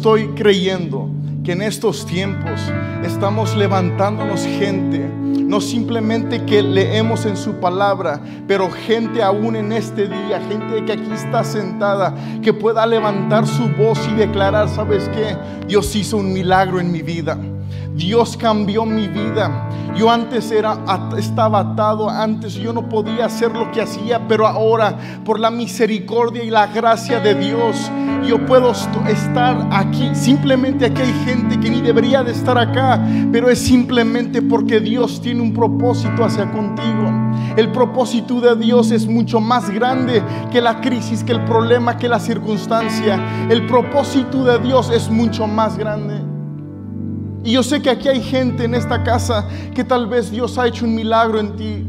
Estoy creyendo que en estos tiempos estamos levantándonos gente, no simplemente que leemos en su palabra, pero gente aún en este día, gente que aquí está sentada, que pueda levantar su voz y declarar, ¿sabes qué? Dios hizo un milagro en mi vida. Dios cambió mi vida. Yo antes era, estaba atado, antes yo no podía hacer lo que hacía, pero ahora por la misericordia y la gracia de Dios, yo puedo estar aquí. Simplemente aquí hay gente que ni debería de estar acá, pero es simplemente porque Dios tiene un propósito hacia contigo. El propósito de Dios es mucho más grande que la crisis, que el problema, que la circunstancia. El propósito de Dios es mucho más grande. Y yo sé que aquí hay gente en esta casa que tal vez Dios ha hecho un milagro en ti.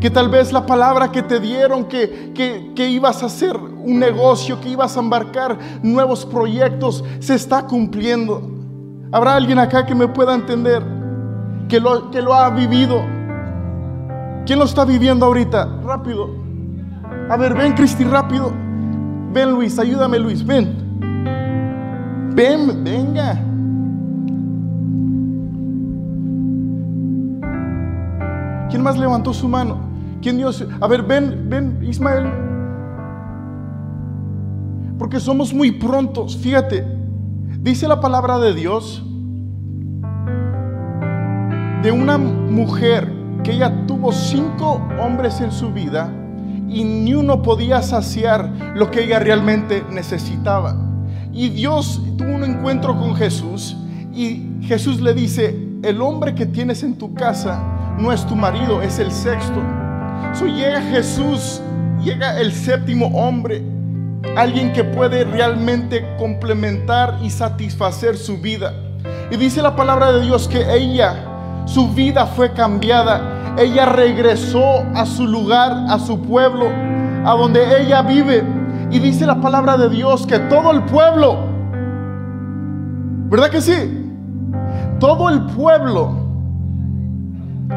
Que tal vez la palabra que te dieron, que, que, ibas a hacer un negocio, que ibas a embarcar nuevos proyectos, se está cumpliendo. ¿Habrá alguien acá que me pueda entender? Que lo, que lo ha vivido. ¿Quién lo está viviendo ahorita? Rápido. A ver, ven Cristi, rápido. Ven Luis, ayúdame Luis, ven. Ven, venga. ¿Quién más levantó su mano? ¿Quién Dios? A ver, ven, ven, Ismael. Porque somos muy prontos. Fíjate, dice la palabra de Dios de una mujer que ella tuvo cinco hombres en su vida y ni uno podía saciar lo que ella realmente necesitaba. Y Dios tuvo un encuentro con Jesús y Jesús le dice, el hombre que tienes en tu casa no es tu marido, es el sexto. So llega Jesús, llega el séptimo hombre, alguien que puede realmente complementar y satisfacer su vida. Y dice la palabra de Dios que ella, su vida fue cambiada. Ella regresó a su lugar, a su pueblo, a donde ella vive. Y dice la palabra de Dios que todo el pueblo, ¿verdad que sí? Todo el pueblo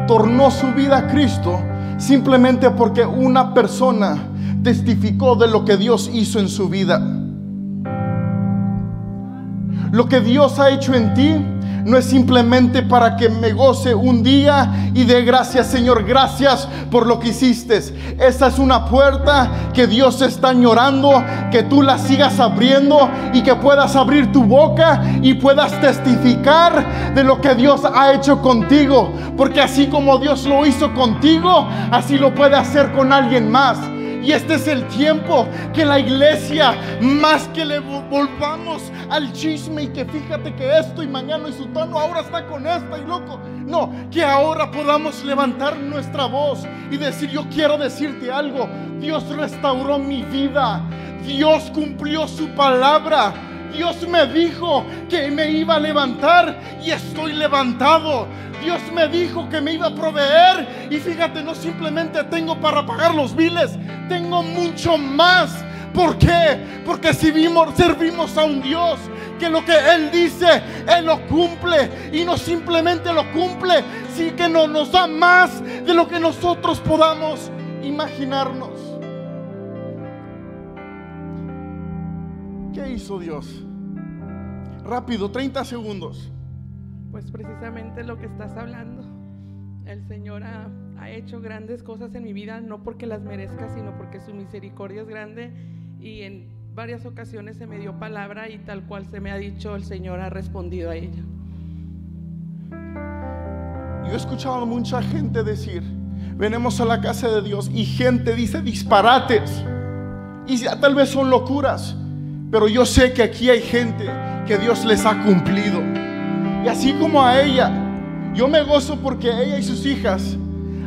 tornó su vida a Cristo simplemente porque una persona testificó de lo que Dios hizo en su vida. Lo que Dios ha hecho en ti no es simplemente para que me goce un día y dé gracias, Señor, gracias por lo que hiciste. Esa es una puerta que Dios está llorando, que tú la sigas abriendo y que puedas abrir tu boca y puedas testificar de lo que Dios ha hecho contigo. Porque así como Dios lo hizo contigo, así lo puede hacer con alguien más. Y este es el tiempo que la iglesia, más que le volvamos al chisme y que fíjate que esto y mañana y sutano ahora está con esta y loco. No, que ahora podamos levantar nuestra voz y decir, yo quiero decirte algo. Dios restauró mi vida. Dios cumplió su palabra. Dios me dijo que me iba a levantar y estoy levantado. Dios me dijo que me iba a proveer y fíjate, no simplemente tengo para pagar los biles, tengo mucho más. ¿Por qué? Porque si servimos a un Dios que lo que Él dice, Él lo cumple. Y no simplemente lo cumple, sí que no, nos da más de lo que nosotros podamos imaginarnos. ¿Qué hizo Dios? Rápido, 30 segundos pues precisamente lo que estás hablando. El Señor ha, hecho grandes cosas en mi vida, no porque las merezca, sino porque su misericordia es grande y en varias ocasiones se me dio palabra y tal cual se me ha dicho, el Señor ha respondido a ella. Yo he escuchado a mucha gente decir, venimos a la casa de Dios y gente dice disparates y tal vez son locuras, pero yo sé que aquí hay gente que Dios les ha cumplido. Y así como a ella, yo me gozo porque ella y sus hijas,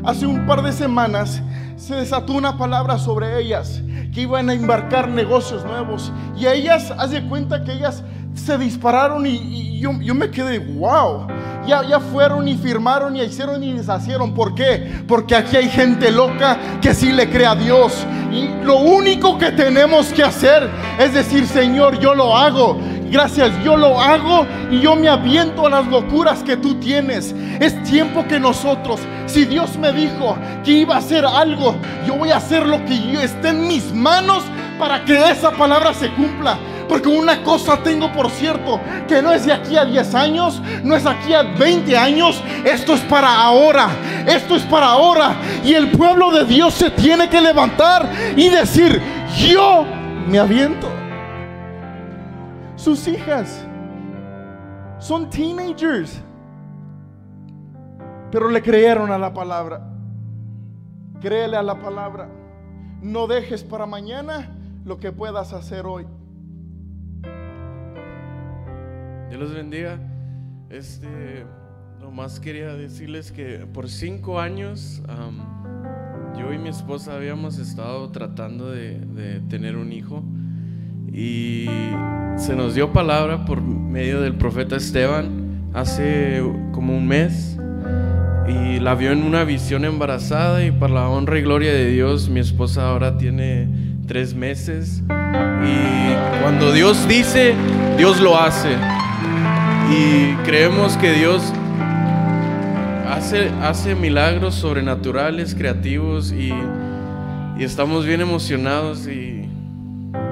hace un par de semanas, se desató una palabra sobre ellas, que iban a embarcar negocios nuevos. Y a ellas, haz de cuenta que ellas se dispararon y, yo, me quedé, wow. Ya, ya fueron y firmaron y hicieron y deshacieron. ¿Por qué? Porque aquí hay gente loca que sí le cree a Dios. Y lo único que tenemos que hacer es decir, Señor, yo lo hago. Gracias, yo lo hago y yo me aviento a las locuras que tú tienes. Es tiempo que nosotros, si Dios me dijo que iba a hacer algo, yo voy a hacer lo que esté en mis manos para que esa palabra se cumpla. Porque una cosa tengo por cierto, que no es de aquí a 10 años, no es aquí a 20 años, esto es para ahora, esto es para ahora. Y el pueblo de Dios se tiene que levantar y decir, yo me aviento. Sus hijas son teenagers, pero le creyeron a la palabra. Créele a la palabra. No dejes para mañana lo que puedas hacer hoy. Dios los bendiga. Este, nomás quería decirles que por cinco años yo y mi esposa habíamos estado tratando de, de, tener un hijo y se nos dio palabra por medio del profeta Esteban hace como un mes y la vio en una visión embarazada y para la honra y gloria de Dios mi esposa ahora tiene tres meses y cuando Dios dice, Dios lo hace y creemos que Dios hace, milagros sobrenaturales, creativos y, estamos bien emocionados y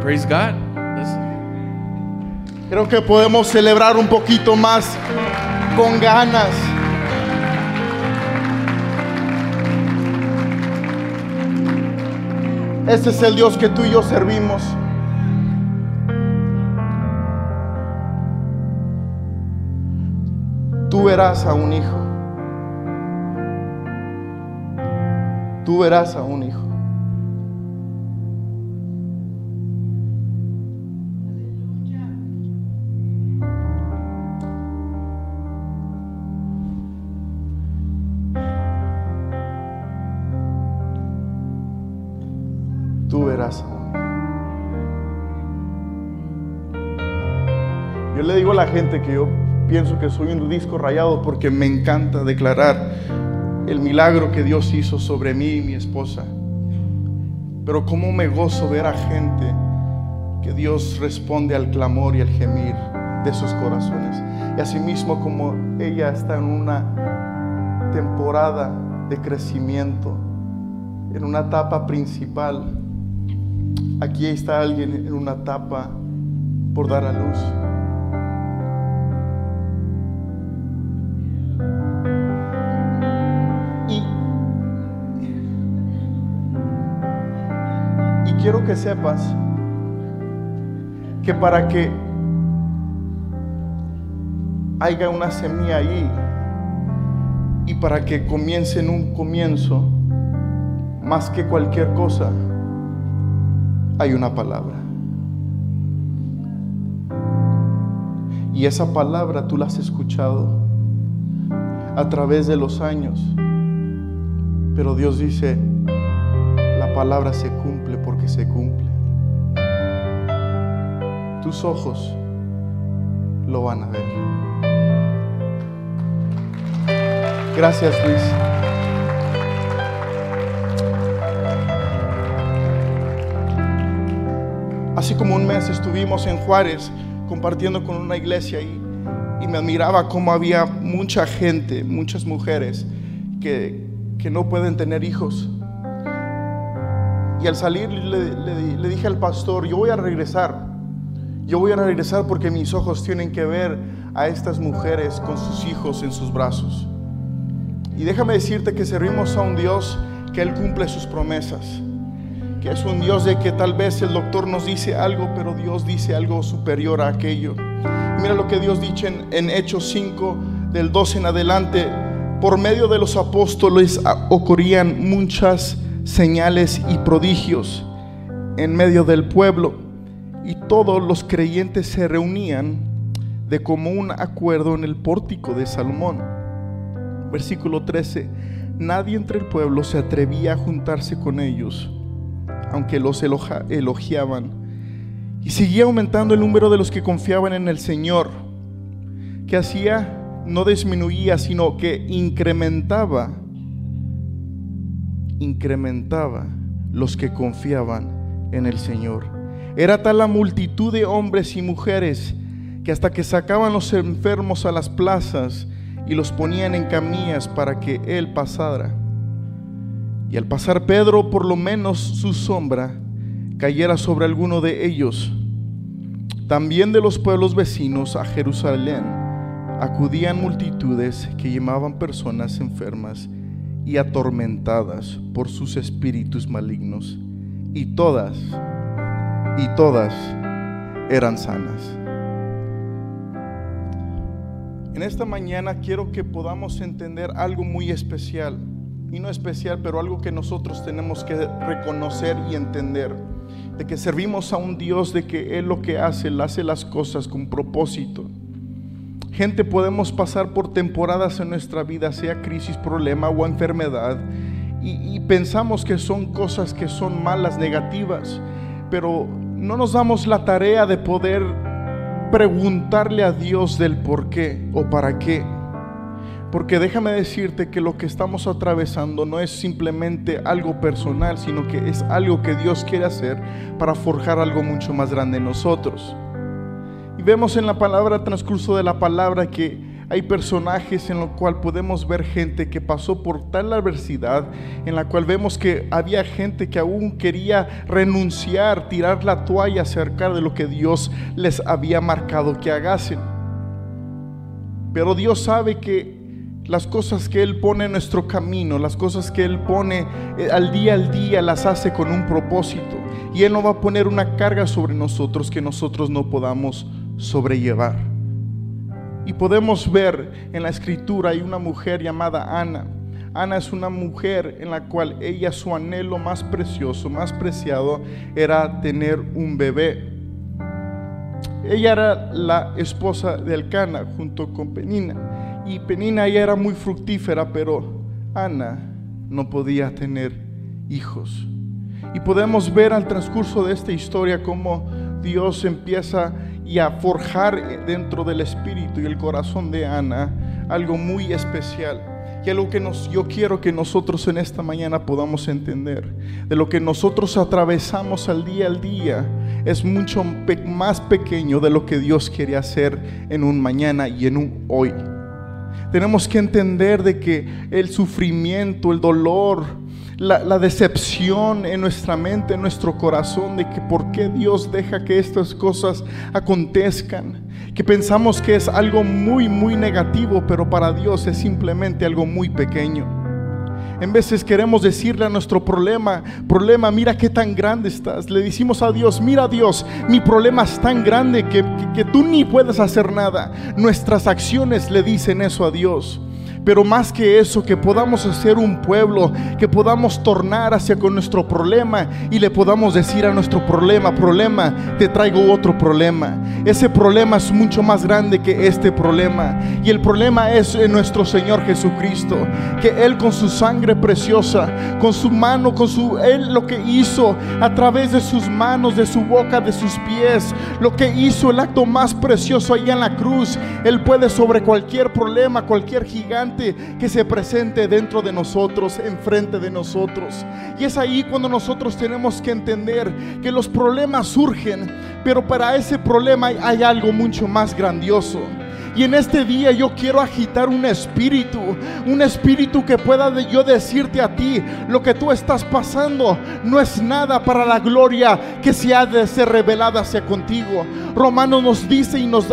praise God. Creo que podemos celebrar un poquito más con ganas. Ese es el Dios que tú y yo servimos. Tú verás a un hijo. Tú verás a un hijo. tú verás Yo le digo a la gente que yo pienso que soy un disco rayado porque me encanta declarar el milagro que Dios hizo sobre mí y mi esposa. Pero cómo me gozo ver a gente que Dios responde al clamor y al gemir de sus corazones. Y asimismo como ella está en una temporada de crecimiento, en una etapa principal, Aquí está alguien en una etapa por dar a luz. Quiero que sepas que para que haya una semilla ahí y para que comience en un comienzo, más que cualquier cosa, hay una palabra. Y esa palabra tú la has escuchado a través de los años. Pero Dios dice, la palabra se cumple se cumple. Tus ojos lo van a ver. Gracias Luis. Así como un mes estuvimos en Juárez compartiendo con una iglesia y, y me admiraba cómo había mucha gente, muchas mujeres que, que no pueden tener hijos. Al salir le, dije al pastor, yo voy a regresar. Yo voy a regresar porque mis ojos tienen que ver a estas mujeres con sus hijos en sus brazos. Y déjame decirte que servimos a un Dios que Él cumple sus promesas que es un Dios de que tal vez el doctor nos dice algo, pero Dios dice algo superior a aquello. Mira lo que Dios dice en, en Hechos 5, del 12 en adelante. Por medio de los apóstoles ocurrían muchas señales y prodigios en medio del pueblo, y todos los creyentes se reunían de común acuerdo en el pórtico de Salomón. Versículo 13. Nadie entre el pueblo se atrevía a juntarse con ellos aunque los elogiaban. Y seguía aumentando el número de los que confiaban en el Señor, que hacía no disminuía, sino que incrementaba, incrementaba los que confiaban en el Señor. Era tal la multitud de hombres y mujeres que hasta que sacaban los enfermos a las plazas y los ponían en camillas para que Él pasara. Y al pasar Pedro, por lo menos su sombra cayera sobre alguno de ellos. También de los pueblos vecinos a Jerusalén acudían multitudes que llamaban personas enfermas y atormentadas por sus espíritus malignos, y todas, y todas eran sanas. En esta mañana quiero que podamos entender algo muy especial, y no especial, pero algo que nosotros tenemos que reconocer y entender de que servimos a un Dios, de que Él lo que hace, hace las cosas con propósito. Gente, podemos pasar por temporadas en nuestra vida, sea crisis, problema o enfermedad, y, y pensamos que son cosas que son malas, negativas, pero no nos damos la tarea de poder preguntarle a Dios del por qué o para qué. Porque déjame decirte que lo que estamos atravesando no es simplemente algo personal, sino que es algo que Dios quiere hacer para forjar algo mucho más grande en nosotros. Vemos en la palabra, transcurso de la palabra, que hay personajes en los cual podemos ver gente que pasó por tal adversidad, en la cual vemos que había gente que aún quería renunciar, tirar la toalla acerca de lo que Dios les había marcado que hagasen. Pero Dios sabe que las cosas que Él pone en nuestro camino, las cosas que Él pone eh, al día al día, las hace con un propósito. Y Él no va a poner una carga sobre nosotros que nosotros no podamos sobrellevar. Y podemos ver en la escritura hay una mujer llamada Ana. Ana es una mujer en la cual ella su anhelo más precioso, más preciado era tener un bebé. Ella era la esposa de Elcana junto con Penina y Penina ya era muy fructífera, pero Ana no podía tener hijos. Y podemos ver al transcurso de esta historia cómo Dios empieza y a forjar dentro del espíritu y el corazón de Ana algo muy especial. Y algo que nos, yo quiero que nosotros en esta mañana podamos entender, de lo que nosotros atravesamos al día al día, es mucho más pequeño de lo que Dios quiere hacer en un mañana y en un hoy. Tenemos que entender de que el sufrimiento, el dolor, la, decepción en nuestra mente, en nuestro corazón, de que por qué Dios deja que estas cosas acontezcan, que pensamos que es algo muy, muy negativo, pero para Dios es simplemente algo muy pequeño. En veces queremos decirle a nuestro problema, problema, mira qué tan grande estás. Le decimos a Dios, mira Dios, mi problema es tan grande que, que, que tú ni puedes hacer nada. Nuestras acciones le dicen eso a Dios. Pero más que eso, que podamos hacer un pueblo, que podamos tornar hacia con nuestro problema y le podamos decir a nuestro problema, problema, te traigo otro problema. Ese problema es mucho más grande que este problema. Y el problema es en nuestro Señor Jesucristo, que Él con su sangre preciosa, con su mano, con su, Él lo que hizo a través de sus manos, de su boca, de sus pies, lo que hizo el acto más precioso allá en la cruz, Él puede sobre cualquier problema, cualquier gigante que se presente dentro de nosotros, enfrente de nosotros. Y es ahí cuando nosotros tenemos que entender que los problemas surgen, pero para ese problema hay algo mucho más grandioso. Y en este día yo quiero agitar un espíritu, un espíritu que pueda yo decirte a ti, lo que tú estás pasando no es nada para la gloria que se ha de ser revelada hacia contigo. Romano nos dice y nos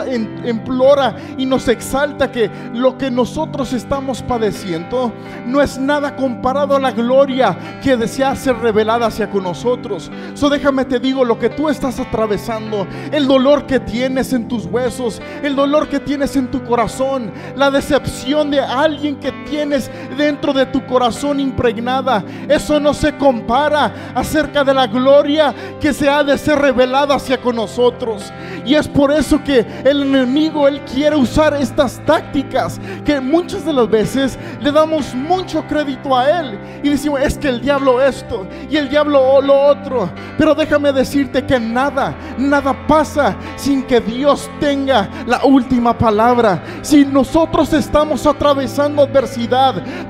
implora y nos exalta que lo que nosotros estamos padeciendo no es nada comparado a la gloria que desea ser revelada hacia con nosotros. So déjame te digo lo que tú estás atravesando, el dolor que tienes en tus huesos, el dolor que tienes en tu corazón, la decepción de alguien que tienes dentro de tu corazón impregnada, eso no se compara acerca de la gloria que se ha de ser revelada hacia con nosotros. Y es por eso que el enemigo, él quiere usar estas tácticas que muchas de las veces le damos mucho crédito a él y decimos, es que el diablo esto y el diablo lo otro. Pero déjame decirte que nada, nada pasa sin que Dios tenga la última palabra si nosotros estamos atravesando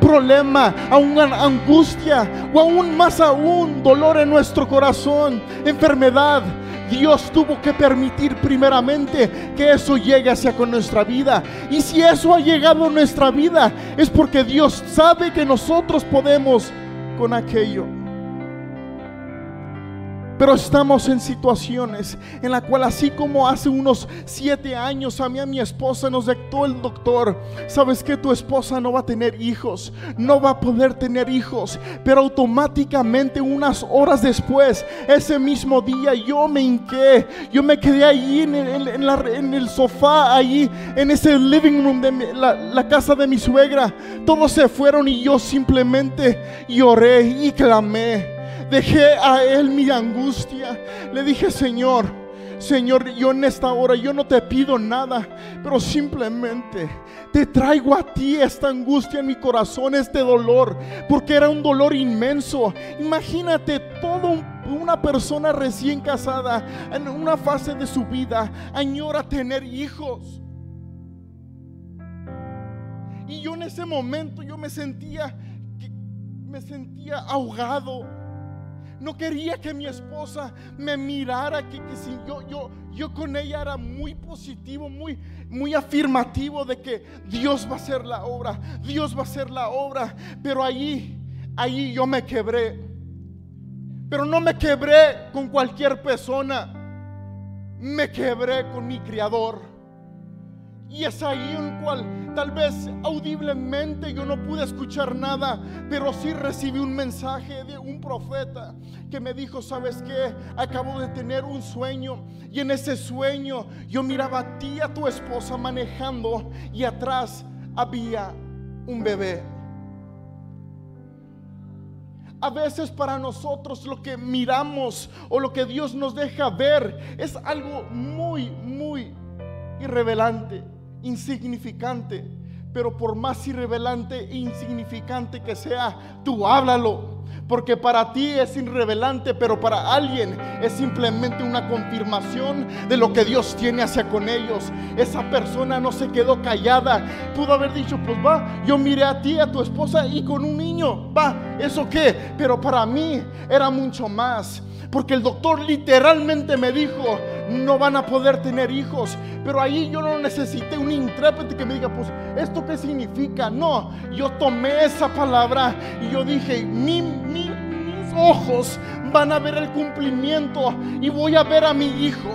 problema, aún angustia o aún más aún dolor en nuestro corazón, enfermedad, Dios tuvo que permitir primeramente que eso llegue hacia con nuestra vida. Y si eso ha llegado a nuestra vida, es porque Dios sabe que nosotros podemos con aquello. Pero estamos en situaciones en la cual así como hace unos siete años a mí a mi esposa nos dictó el doctor, sabes que tu esposa no va a tener hijos, no va a poder tener hijos, pero automáticamente unas horas después, ese mismo día yo me hinqué, yo me quedé ahí en el, en el sofá, ahí en ese living room de la, la casa de mi suegra, todos se fueron y yo simplemente lloré y clamé. Dejé a Él mi angustia. Le dije, Señor, Señor, yo en esta hora, yo no te pido nada, pero simplemente te traigo a ti esta angustia en mi corazón, este dolor, porque era un dolor inmenso. Imagínate todo una persona recién casada en una fase de su vida añora tener hijos. Y yo en ese momento yo me sentía me sentía ahogado no quería que mi esposa me mirara, que, que si yo, yo, yo con ella era muy positivo, muy, muy afirmativo de que Dios va a hacer la obra, Dios va a hacer la obra. Pero allí, allí yo me quebré. Pero no me quebré con cualquier persona, me quebré con mi Creador. Y es ahí en cual tal vez audiblemente yo no pude escuchar nada, pero sí recibí un mensaje de un profeta que me dijo, ¿sabes qué? Acabo de tener un sueño y en ese sueño yo miraba a ti, a tu esposa manejando y atrás había un bebé. A veces para nosotros lo que miramos o lo que Dios nos deja ver es algo muy, muy irrevelante insignificante, pero por más irrevelante e insignificante que sea, tú háblalo. Porque para ti es irrevelante, pero para alguien es simplemente una confirmación de lo que Dios tiene hacia con ellos. Esa persona no se quedó callada. Pudo haber dicho, pues va, yo miré a ti, a tu esposa y con un niño. Va, ¿eso qué? Pero para mí era mucho más. Porque el doctor literalmente me dijo, no van a poder tener hijos. Pero ahí yo no necesité un intérprete que me diga, pues, ¿esto qué significa? No, yo tomé esa palabra y yo dije, mis ojos van a ver el cumplimiento y voy a ver a mi hijo.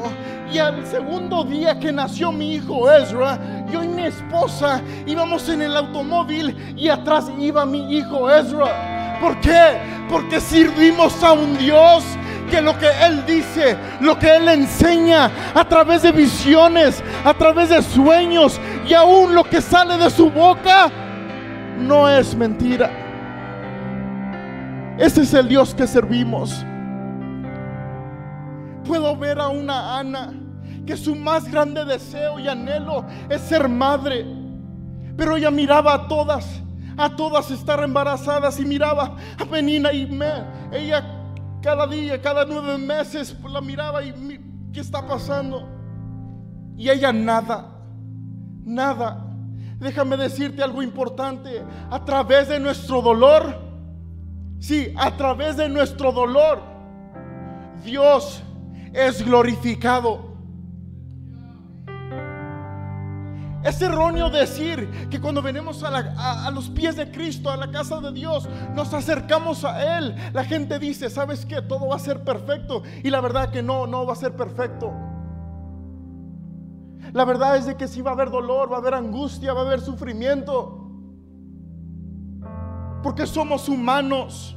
Y al segundo día que nació mi hijo Ezra, yo y mi esposa íbamos en el automóvil y atrás iba mi hijo Ezra. ¿Por qué? Porque servimos a un Dios que lo que Él dice, lo que Él enseña a través de visiones, a través de sueños y aún lo que sale de su boca, no es mentira. Ese es el Dios que servimos. Puedo ver a una Ana que su más grande deseo y anhelo es ser madre. Pero ella miraba a todas, a todas estar embarazadas y miraba a Penina y me, ella cada día, cada nueve meses la miraba y ¿qué está pasando? Y ella nada, nada. Déjame decirte algo importante. A través de nuestro dolor, sí, a través de nuestro dolor, Dios es glorificado. Es erróneo decir que cuando venimos a, los pies de Cristo, a la casa de Dios, nos acercamos a Él. La gente dice, ¿sabes qué? Todo va a ser perfecto. Y la verdad que no, no va a ser perfecto. La verdad es de que sí va a haber dolor, va a haber angustia, va a haber sufrimiento. Porque somos humanos.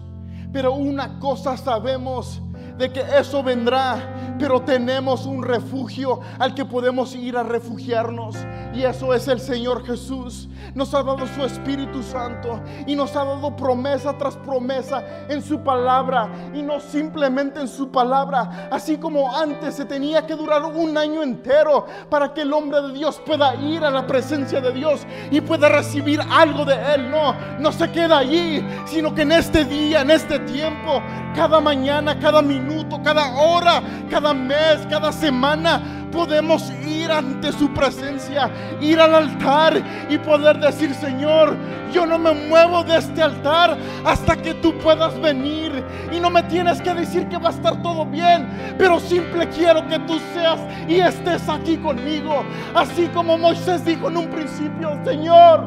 Pero una cosa sabemos de que eso vendrá, pero tenemos un refugio al que podemos ir a refugiarnos. Y eso es el Señor Jesús. Nos ha dado su Espíritu Santo y nos ha dado promesa tras promesa en su palabra. Y no simplemente en su palabra, así como antes se tenía que durar un año entero para que el hombre de Dios pueda ir a la presencia de Dios y pueda recibir algo de Él. No, no se queda allí, sino que en este día, en este tiempo, cada mañana, cada minuto, cada hora, cada mes, cada semana, podemos ir ante su presencia, ir al altar y poder decir, Señor, yo no me muevo de este altar hasta que tú puedas venir. Y no me tienes que decir que va a estar todo bien, pero simple quiero que tú seas y estés aquí conmigo. Así como Moisés dijo en un principio, Señor,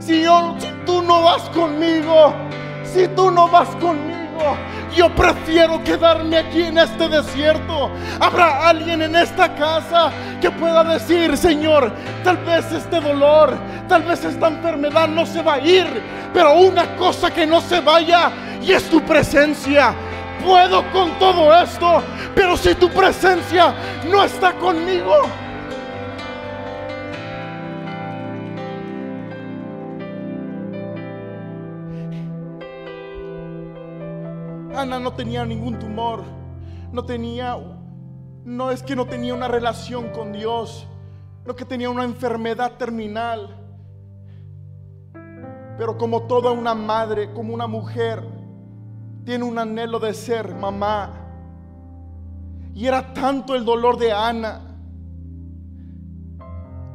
si, yo, si tú no vas conmigo, si tú no vas conmigo, yo prefiero quedarme aquí en este desierto. Habrá alguien en esta casa que pueda decir, Señor, tal vez este dolor, tal vez esta enfermedad no se va a ir, pero una cosa que no se vaya y es tu presencia. Puedo con todo esto, pero si tu presencia no está conmigo, Ana no tenía ningún tumor, no tenía, no es que no tenía una relación con Dios, no que tenía una enfermedad terminal. Pero como toda una madre, como una mujer, tiene un anhelo de ser mamá. Y era tanto el dolor de Ana.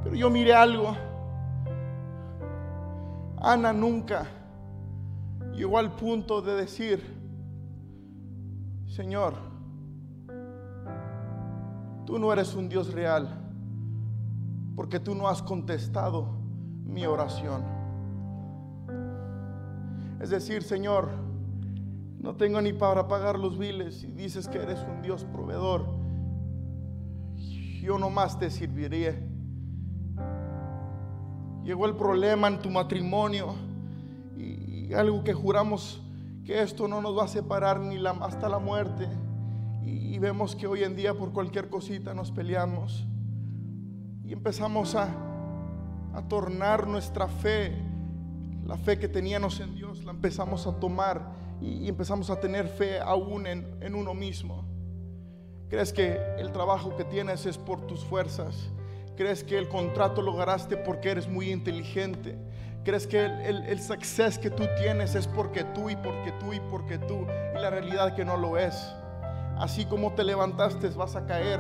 Pero yo miré algo. Ana nunca llegó al punto de decir, Señor, tú no eres un Dios real porque tú no has contestado mi oración. Es decir, Señor, no tengo ni para pagar los biles y dices que eres un Dios proveedor. Yo nomás te serviría. Llegó el problema en tu matrimonio y algo que juramos que esto no nos va a separar ni la, hasta la muerte. Y, vemos que hoy en día por cualquier cosita nos peleamos. Y empezamos a, tornar nuestra fe, la fe que teníamos en Dios, la empezamos a tomar y, empezamos a tener fe aún en, en uno mismo. ¿Crees que el trabajo que tienes es por tus fuerzas? ¿Crees que el contrato lo ganaste porque eres muy inteligente? ¿Crees que el, el, success que tú tienes es porque tú y porque tú y porque tú? Y la realidad que no lo es. Así como te levantaste vas a caer.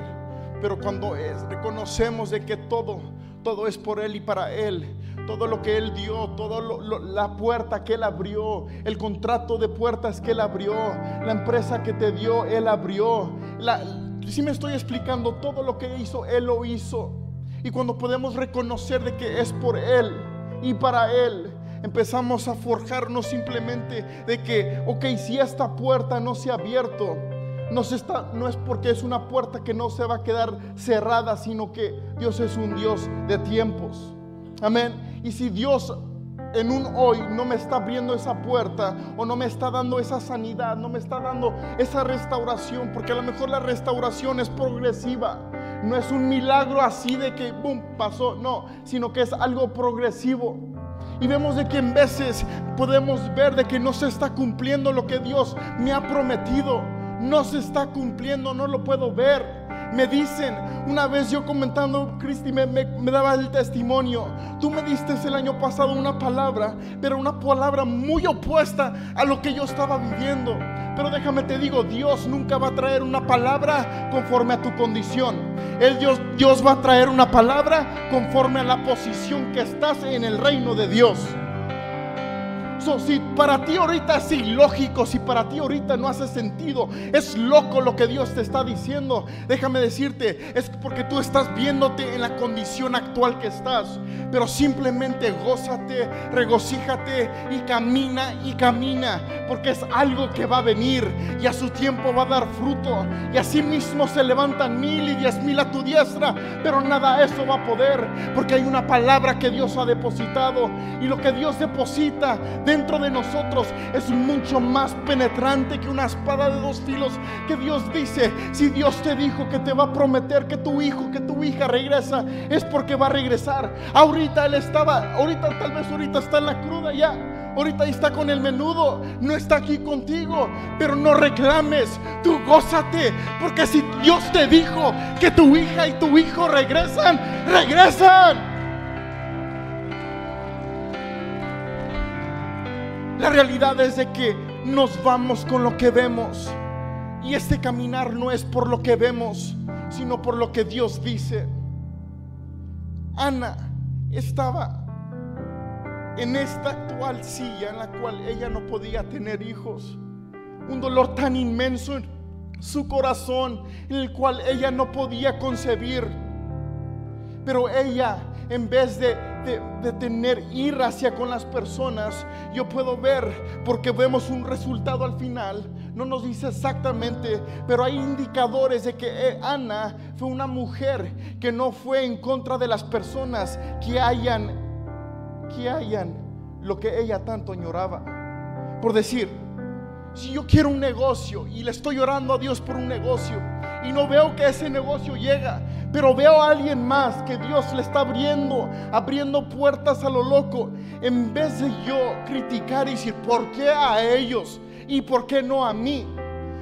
Pero cuando es, reconocemos de que todo, todo es por Él y para Él. Todo lo que Él dio, toda la puerta que Él abrió, el contrato de puertas que Él abrió, la empresa que te dio, Él abrió. si me estoy explicando, todo lo que hizo, Él lo hizo. Y cuando podemos reconocer de que es por Él, y para Él. Empezamos a forjarnos simplemente de que, ok, si esta puerta no se ha abierto, no, está, no es porque es una puerta que no se va a quedar cerrada, sino que Dios es un Dios de tiempos. Amén. Y si Dios en un hoy no me está abriendo esa puerta o no me está dando esa sanidad, no me está dando esa restauración, porque a lo mejor la restauración es progresiva. No es un milagro así de que, boom, pasó, no, sino que es algo progresivo. Y vemos de que en veces podemos ver de que no se está cumpliendo lo que Dios me ha prometido. No se está cumpliendo, no lo puedo ver. Me dicen, una vez yo comentando, Cristi me, me, daba el testimonio, tú me diste el año pasado una palabra, pero una palabra muy opuesta a lo que yo estaba viviendo. Pero déjame te digo, Dios nunca va a traer una palabra conforme a tu condición. El Dios, Dios va a traer una palabra conforme a la posición que estás en el reino de Dios si para ti ahorita es ilógico, si para ti ahorita no hace sentido, es loco lo que Dios te está diciendo, déjame decirte, es porque tú estás viéndote en la condición actual que estás. Pero simplemente gózate, regocíjate y camina y camina, porque es algo que va a venir y a su tiempo va a dar fruto. Y así mismo se levantan mil y diez mil a tu diestra, pero nada eso va a poder, porque hay una palabra que Dios ha depositado y lo que Dios deposita dentro de nosotros es mucho más penetrante que una espada de dos filos que Dios dice, si Dios te dijo que te va a prometer que tu hijo, que tu hija regresa, es porque va a regresar. Ahorita él estaba, ahorita tal vez ahorita está en la cruda ya. Ahorita está con el menudo, no está aquí contigo, pero no reclames, tú gózate, porque si Dios te dijo que tu hija y tu hijo regresan, regresan. La realidad es de que nos vamos con lo que vemos. Y este caminar no es por lo que vemos, sino por lo que Dios dice. Ana estaba en esta actual silla en la cual ella no podía tener hijos. Un dolor tan inmenso en su corazón en el cual ella no podía concebir. Pero ella en vez de, tener ira hacia con las personas, yo puedo ver, porque vemos un resultado al final, no nos dice exactamente, pero hay indicadores de que eh, Ana fue una mujer que no fue en contra de las personas que hayan, que hayan lo que ella tanto añoraba. Por decir, si yo quiero un negocio y le estoy orando a Dios por un negocio y no veo que ese negocio llega, pero veo a alguien más que Dios le está abriendo, abriendo puertas a lo loco, en vez de yo criticar y decir, ¿por qué a ellos y por qué no a mí?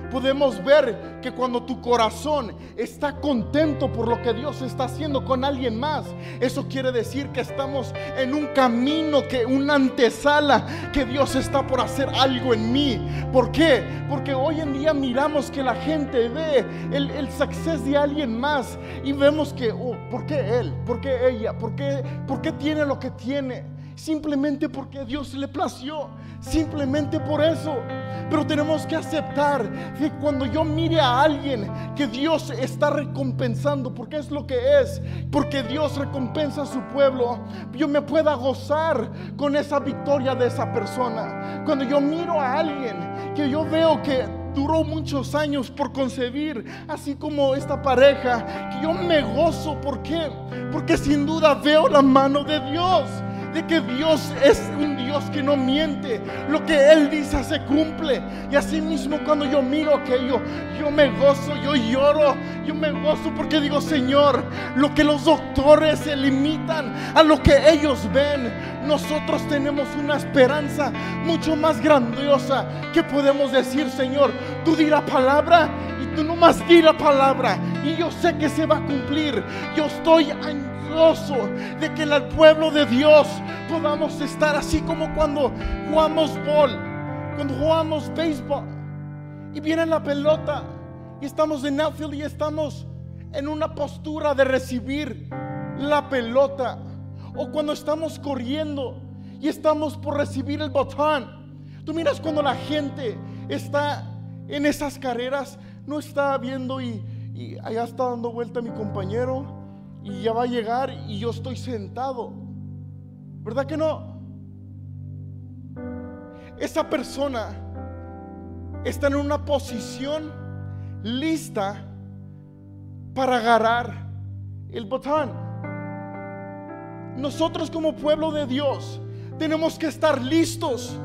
Podemos ver que cuando tu corazón está contento por lo que Dios está haciendo con alguien más, eso quiere decir que estamos en un camino, que una antesala, que Dios está por hacer algo en mí. ¿Por qué? Porque hoy en día miramos que la gente ve el, el success de alguien más y vemos que, oh, ¿por qué él? ¿Por qué ella? ¿Por qué, ¿Por qué tiene lo que tiene? Simplemente porque Dios le plació, simplemente por eso. Pero tenemos que aceptar que cuando yo mire a alguien que Dios está recompensando, porque es lo que es, porque Dios recompensa a su pueblo, yo me pueda gozar con esa victoria de esa persona. Cuando yo miro a alguien que yo veo que duró muchos años por concebir, así como esta pareja, que yo me gozo, ¿por qué? Porque sin duda veo la mano de Dios de que Dios es un Dios que no miente. Lo que Él dice se cumple. Y así mismo cuando yo miro aquello, yo me gozo, yo lloro, yo me gozo porque digo, Señor, lo que los doctores se limitan a lo que ellos ven, nosotros tenemos una esperanza mucho más grandiosa que podemos decir, Señor, tú di la palabra y tú nomás di la palabra y yo sé que se va a cumplir. Yo estoy de que el pueblo de Dios podamos estar así como cuando jugamos bol, cuando jugamos béisbol. Y viene la pelota y estamos en outfield y estamos en una postura de recibir la pelota. O cuando estamos corriendo y estamos por recibir el botón. Tú miras cuando la gente está en esas carreras, no está viendo y, y allá está dando vuelta mi compañero y ya va a llegar y yo estoy sentado. ¿Verdad que no? Esa persona está en una posición lista para agarrar el botón. Nosotros como pueblo de Dios tenemos que estar listos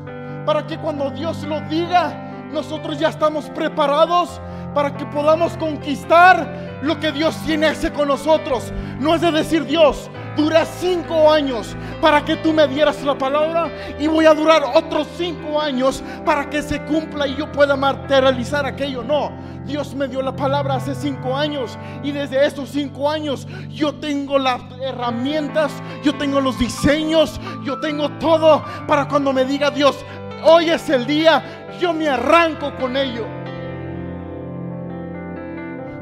para que cuando Dios lo diga, nosotros ya estamos preparados para que podamos conquistar lo que Dios tiene ese con nosotros. No es de decir Dios, dura cinco años para que tú me dieras la palabra y voy a durar otros cinco años para que se cumpla y yo pueda materializar aquello. No, Dios me dio la palabra hace cinco años y desde esos cinco años yo tengo las herramientas, yo tengo los diseños, yo tengo todo para cuando me diga Dios, hoy es el día, yo me arranco con ello.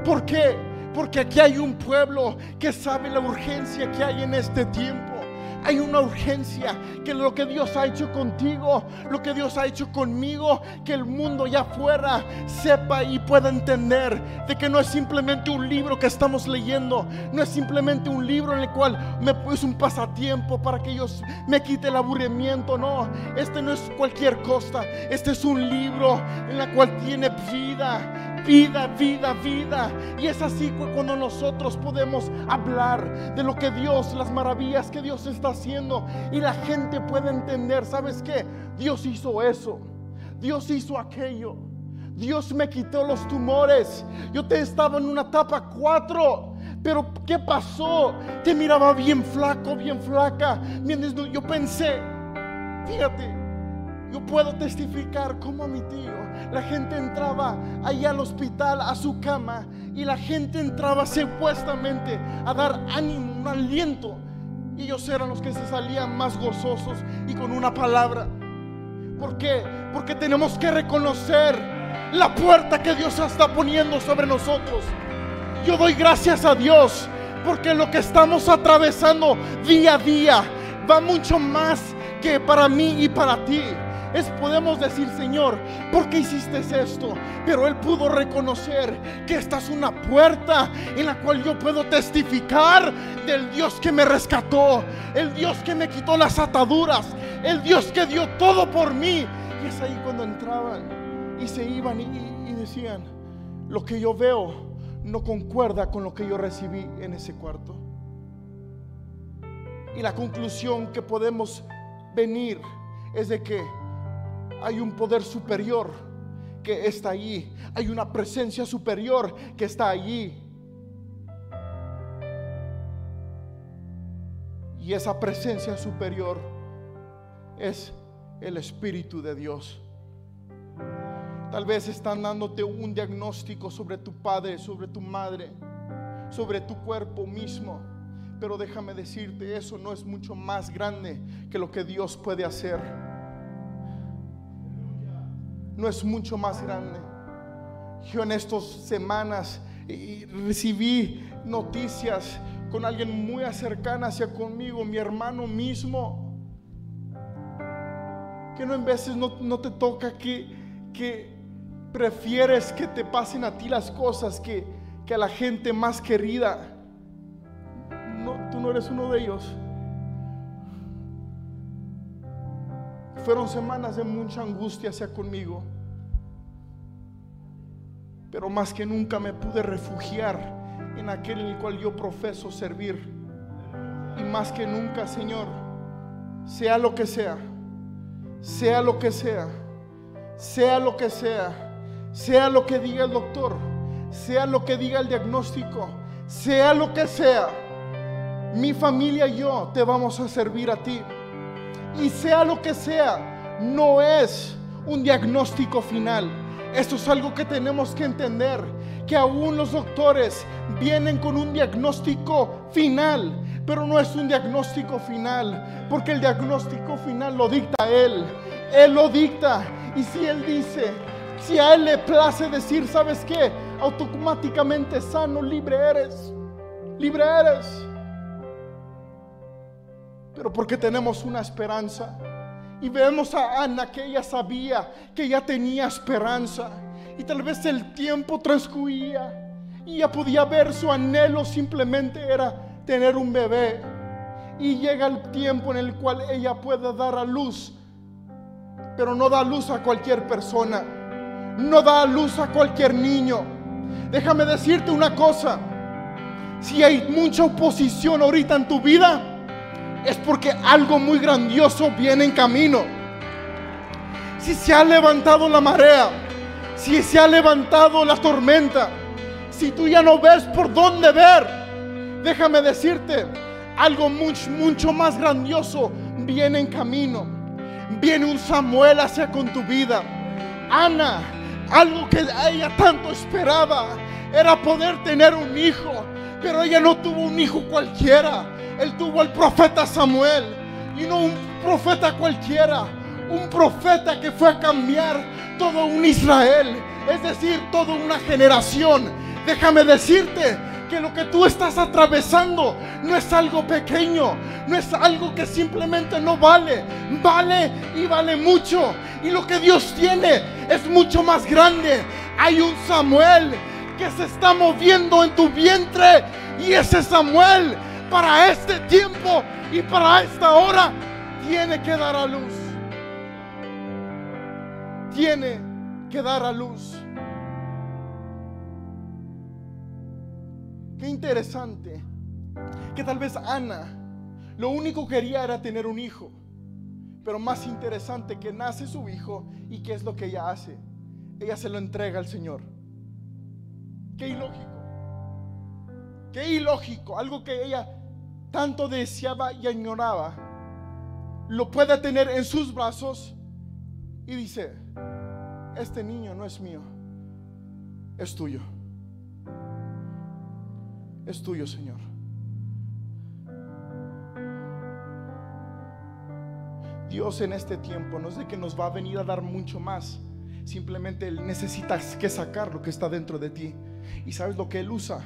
¿Por qué? Porque aquí hay un pueblo que sabe la urgencia que hay en este tiempo. Hay una urgencia que lo que Dios ha hecho contigo, lo que Dios ha hecho conmigo, que el mundo ya afuera sepa y pueda entender de que no es simplemente un libro que estamos leyendo, no es simplemente un libro en el cual me es un pasatiempo para que yo me quite el aburrimiento, no, este no es cualquier cosa, este es un libro en el cual tiene vida, vida, vida, vida. Y es así cuando nosotros podemos hablar de lo que Dios, las maravillas que Dios está haciendo y la gente puede entender, ¿sabes qué? Dios hizo eso. Dios hizo aquello. Dios me quitó los tumores. Yo te estaba en una etapa cuatro. Pero ¿qué pasó? Te miraba bien flaco, bien flaca. Yo pensé, fíjate, yo puedo testificar como mi tío, la gente entraba allá al hospital, a su cama, y la gente entraba supuestamente a dar ánimo, un aliento. Y ellos eran los que se salían más gozosos y con una palabra. ¿Por qué? Porque tenemos que reconocer la puerta que Dios está poniendo sobre nosotros. Yo doy gracias a Dios porque lo que estamos atravesando día a día va mucho más que para mí y para ti es podemos decir, Señor, ¿por qué hiciste esto? Pero Él pudo reconocer que esta es una puerta en la cual yo puedo testificar del Dios que me rescató, el Dios que me quitó las ataduras, el Dios que dio todo por mí. Y es ahí cuando entraban y se iban y, y decían, lo que yo veo no concuerda con lo que yo recibí en ese cuarto. Y la conclusión que podemos venir es de que hay un poder superior que está allí, hay una presencia superior que está allí. Y esa presencia superior es el Espíritu de Dios. Tal vez están dándote un diagnóstico sobre tu padre, sobre tu madre, sobre tu cuerpo mismo. Pero déjame decirte, eso no es mucho más grande que lo que Dios puede hacer. No es mucho más grande. Yo en estas semanas recibí noticias con alguien muy cercana hacia conmigo, mi hermano mismo, que no en veces no, no te toca que, que prefieres que te pasen a ti las cosas que, que a la gente más querida. No, tú no eres uno de ellos. Fueron semanas de mucha angustia hacia conmigo. Pero más que nunca me pude refugiar en aquel en el cual yo profeso servir. Y más que nunca, Señor, sea lo que sea, sea lo que sea, sea lo que sea, sea lo que diga el doctor, sea lo que diga el diagnóstico, sea lo que sea, mi familia y yo te vamos a servir a ti. Y sea lo que sea, no es un diagnóstico final. Esto es algo que tenemos que entender que aún los doctores vienen con un diagnóstico final, pero no es un diagnóstico final, porque el diagnóstico final lo dicta Él. Él lo dicta. Y si Él dice, si a Él le place decir, ¿sabes qué? Automáticamente sano, libre eres. Libre eres. Pero porque tenemos una esperanza. Y vemos a Ana que ella sabía que ella tenía esperanza. Y tal vez el tiempo transcurría y ya podía ver su anhelo simplemente era tener un bebé. Y llega el tiempo en el cual ella puede dar a luz, pero no da luz a cualquier persona, no da luz a cualquier niño. Déjame decirte una cosa, si hay mucha oposición ahorita en tu vida, es porque algo muy grandioso viene en camino. Si se ha levantado la marea, si se ha levantado la tormenta, si tú ya no ves por dónde ver, déjame decirte, algo mucho, mucho más grandioso viene en camino. Viene un Samuel hacia con tu vida. Ana, algo que ella tanto esperaba era poder tener un hijo, pero ella no tuvo un hijo cualquiera. Él tuvo el profeta Samuel y no un profeta cualquiera, un profeta que fue a cambiar todo un Israel, es decir, toda una generación. Déjame decirte que lo que tú estás atravesando no es algo pequeño, no es algo que simplemente no vale, vale y vale mucho. Y lo que Dios tiene es mucho más grande. Hay un Samuel que se está moviendo en tu vientre y ese Samuel para este tiempo y para esta hora tiene que dar a luz. Tiene que dar a luz. Qué interesante que tal vez Ana lo único que quería era tener un hijo. Pero más interesante que nace su hijo y qué es lo que ella hace. Ella se lo entrega al Señor. Qué ilógico. Qué ilógico. Algo que ella tanto deseaba y añoraba. Lo puede tener en sus brazos y dice, este niño no es mío, es tuyo. Es tuyo, Señor. Dios en este tiempo no es de que nos va a venir a dar mucho más. Simplemente Él que sacar lo que está dentro de ti. ¿Y sabes lo que Él usa?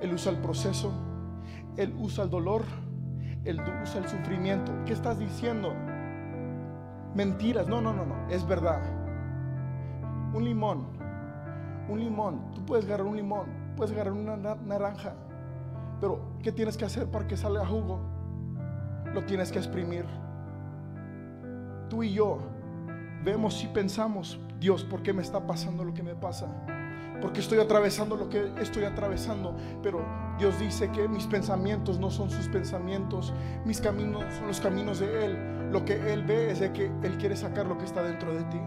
Él usa el proceso, Él usa el dolor, Él usa el sufrimiento. ¿Qué estás diciendo? Mentiras. No, no, no, no. Es verdad. Un limón. Un limón. Tú puedes agarrar un limón. Puedes agarrar una naranja. Pero ¿qué tienes que hacer para que salga jugo? Lo tienes que exprimir. Tú y yo vemos y pensamos, Dios, ¿por qué me está pasando lo que me pasa? Porque estoy atravesando lo que estoy atravesando. Pero Dios dice que mis pensamientos no son sus pensamientos, mis caminos son los caminos de Él. Lo que Él ve es de que Él quiere sacar lo que está dentro de ti.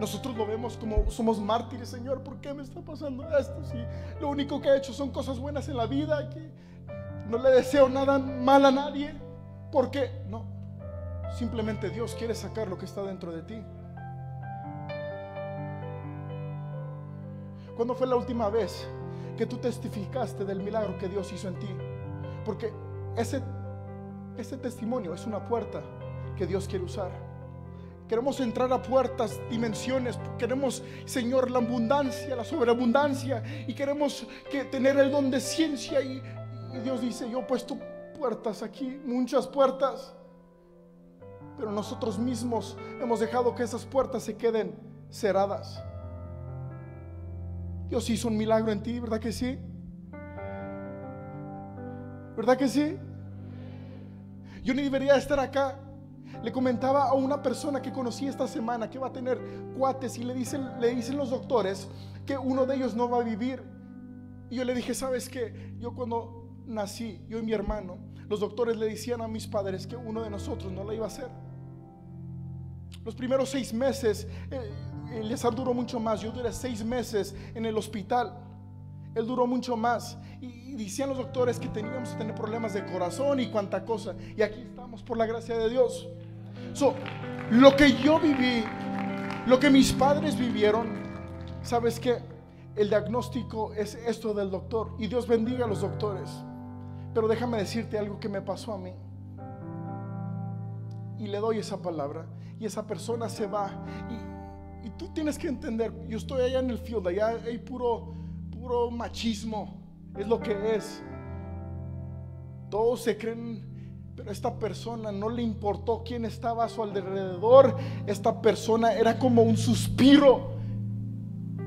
Nosotros lo vemos como somos mártires, Señor. ¿Por qué me está pasando esto? Si lo único que he hecho son cosas buenas en la vida, que no le deseo nada mal a nadie. ¿Por qué? No. Simplemente Dios quiere sacar lo que está dentro de ti. ¿Cuándo fue la última vez que tú testificaste del milagro que Dios hizo en ti? Porque ese, ese testimonio es una puerta que Dios quiere usar. Queremos entrar a puertas, dimensiones. Queremos, Señor, la abundancia, la sobreabundancia. Y queremos que tener el don de ciencia. Y, y Dios dice, yo he puesto puertas aquí, muchas puertas. Pero nosotros mismos hemos dejado que esas puertas se queden cerradas. Dios hizo un milagro en ti, ¿verdad que sí? ¿Verdad que sí? Yo ni debería estar acá. Le comentaba a una persona que conocí esta semana que va a tener cuates y le dicen, le dicen los doctores que uno de ellos no va a vivir. Y yo le dije, ¿sabes qué? Yo cuando nací, yo y mi hermano, los doctores le decían a mis padres que uno de nosotros no la iba a hacer. Los primeros seis meses, eh, Eliezer duró mucho más. Yo duré seis meses en el hospital. Él duró mucho más. Y, decían los doctores que teníamos que tener problemas de corazón y cuánta cosa. Y aquí estamos por la gracia de Dios. So, lo que yo viví, lo que mis padres vivieron, ¿sabes qué? El diagnóstico es esto del doctor. Y Dios bendiga a los doctores. Pero déjame decirte algo que me pasó a mí. Y le doy esa palabra. Y esa persona se va. Y, y tú tienes que entender, yo estoy allá en el field, allá hay puro, puro machismo, es lo que es. Todos se creen, pero esta persona no le importó quién estaba a su alrededor. Esta persona era como un suspiro,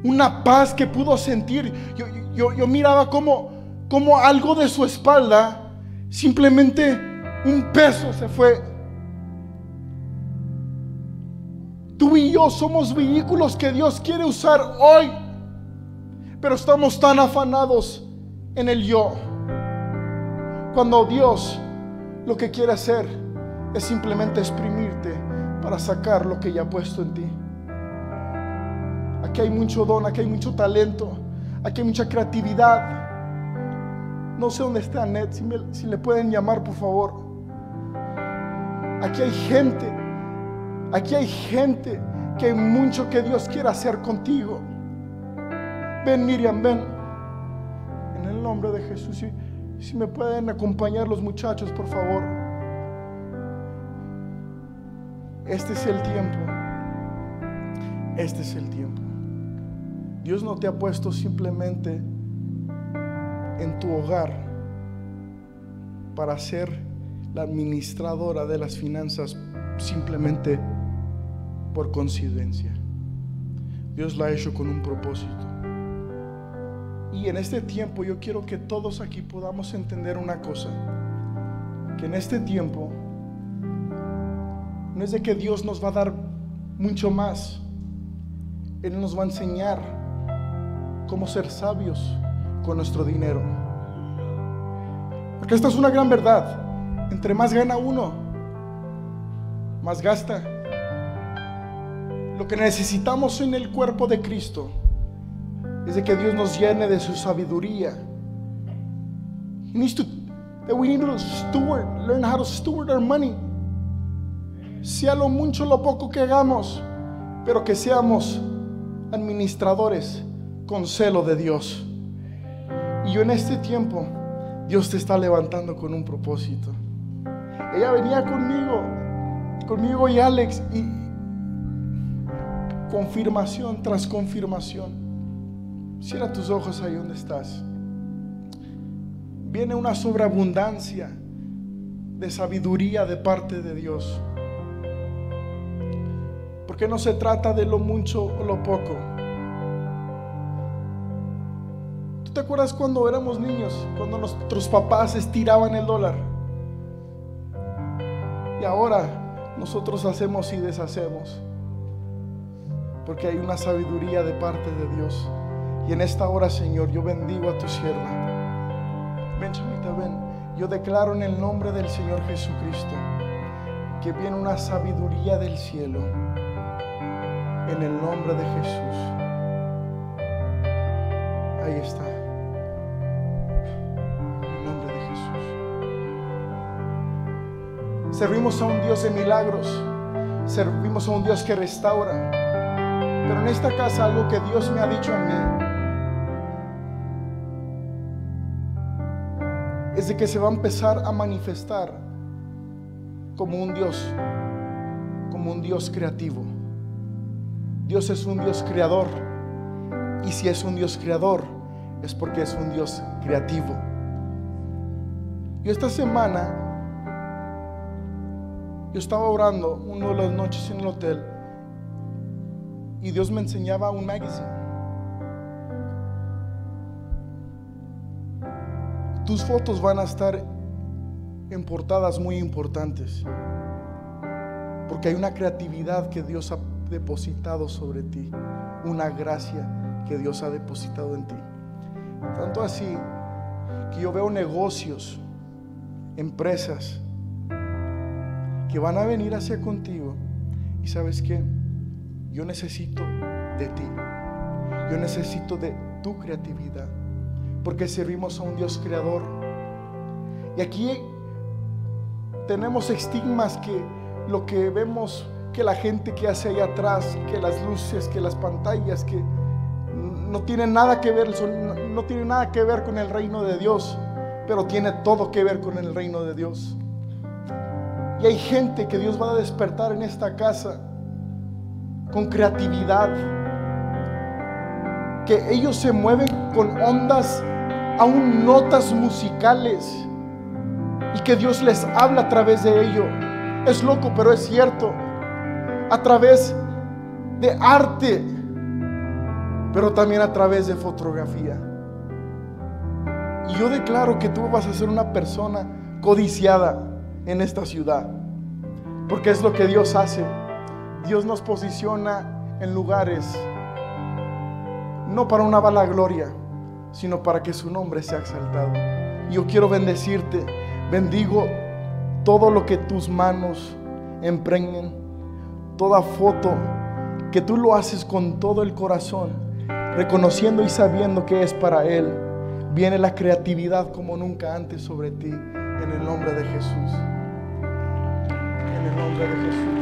una paz que pudo sentir. Yo, yo, miraba como, como algo de su espalda, simplemente un peso se fue Tú y yo somos vehículos que Dios quiere usar hoy, pero estamos tan afanados en el yo. Cuando Dios lo que quiere hacer es simplemente exprimirte para sacar lo que ya ha puesto en ti. Aquí hay mucho don, aquí hay mucho talento, aquí hay mucha creatividad. No sé dónde está Ned, si, si le pueden llamar por favor. Aquí hay gente Aquí hay gente que hay mucho que Dios quiere hacer contigo. Ven Miriam, ven. En el nombre de Jesús. Si, si me pueden acompañar los muchachos, por favor. Este es el tiempo. Este es el tiempo. Dios no te ha puesto simplemente en tu hogar para ser la administradora de las finanzas simplemente por coincidencia. Dios la ha hecho con un propósito. Y en este tiempo yo quiero que todos aquí podamos entender una cosa. Que en este tiempo no es de que Dios nos va a dar mucho más. Él nos va a enseñar cómo ser sabios con nuestro dinero. Porque esta es una gran verdad. Entre más gana uno, más gasta. Lo que necesitamos en el cuerpo de Cristo es de que Dios nos llene de su sabiduría. He needs to, we need to steward, learn how to steward our money. Sea lo mucho, lo poco que hagamos, pero que seamos administradores con celo de Dios. Y yo en este tiempo, Dios te está levantando con un propósito. Ella venía conmigo, conmigo y Alex, y, confirmación tras confirmación. Cierra tus ojos ahí donde estás. Viene una sobreabundancia de sabiduría de parte de Dios. Porque no se trata de lo mucho o lo poco. ¿Tú te acuerdas cuando éramos niños? Cuando nuestros papás estiraban el dólar. Y ahora nosotros hacemos y deshacemos. Porque hay una sabiduría de parte de Dios. Y en esta hora, Señor, yo bendigo a tu sierva. Ven, chamita, ven. Yo declaro en el nombre del Señor Jesucristo que viene una sabiduría del cielo. En el nombre de Jesús. Ahí está. En el nombre de Jesús. Servimos a un Dios de milagros. Servimos a un Dios que restaura. Pero en esta casa algo que Dios me ha dicho a mí es de que se va a empezar a manifestar como un Dios, como un Dios creativo. Dios es un Dios creador. Y si es un Dios creador, es porque es un Dios creativo. Yo esta semana, yo estaba orando una de las noches en el hotel y Dios me enseñaba un magazine. Tus fotos van a estar en portadas muy importantes. Porque hay una creatividad que Dios ha depositado sobre ti. Una gracia que Dios ha depositado en ti. Tanto así que yo veo negocios, empresas que van a venir hacia contigo. Y sabes que yo necesito de ti. Yo necesito de tu creatividad. Porque servimos a un Dios creador. Y aquí tenemos estigmas que lo que vemos que la gente que hace ahí atrás, que las luces, que las pantallas, que no tienen nada que ver, no tiene nada que ver con el reino de Dios, pero tiene todo que ver con el reino de Dios. Y hay gente que Dios va a despertar en esta casa con creatividad, que ellos se mueven con ondas, aún notas musicales y que Dios les habla a través de ello. Es loco, pero es cierto. A través de arte, pero también a través de fotografía. Y yo declaro que tú vas a ser una persona codiciada en esta ciudad, porque es lo que Dios hace. Dios nos posiciona en lugares no para una bala gloria, sino para que su nombre sea exaltado. Yo quiero bendecirte Bendigo todo lo que tus manos emprendan, toda foto que tú lo haces con todo el corazón, reconociendo y sabiendo que es para Él. Viene la creatividad como nunca antes sobre ti, en el nombre de Jesús. En el nombre de Jesús.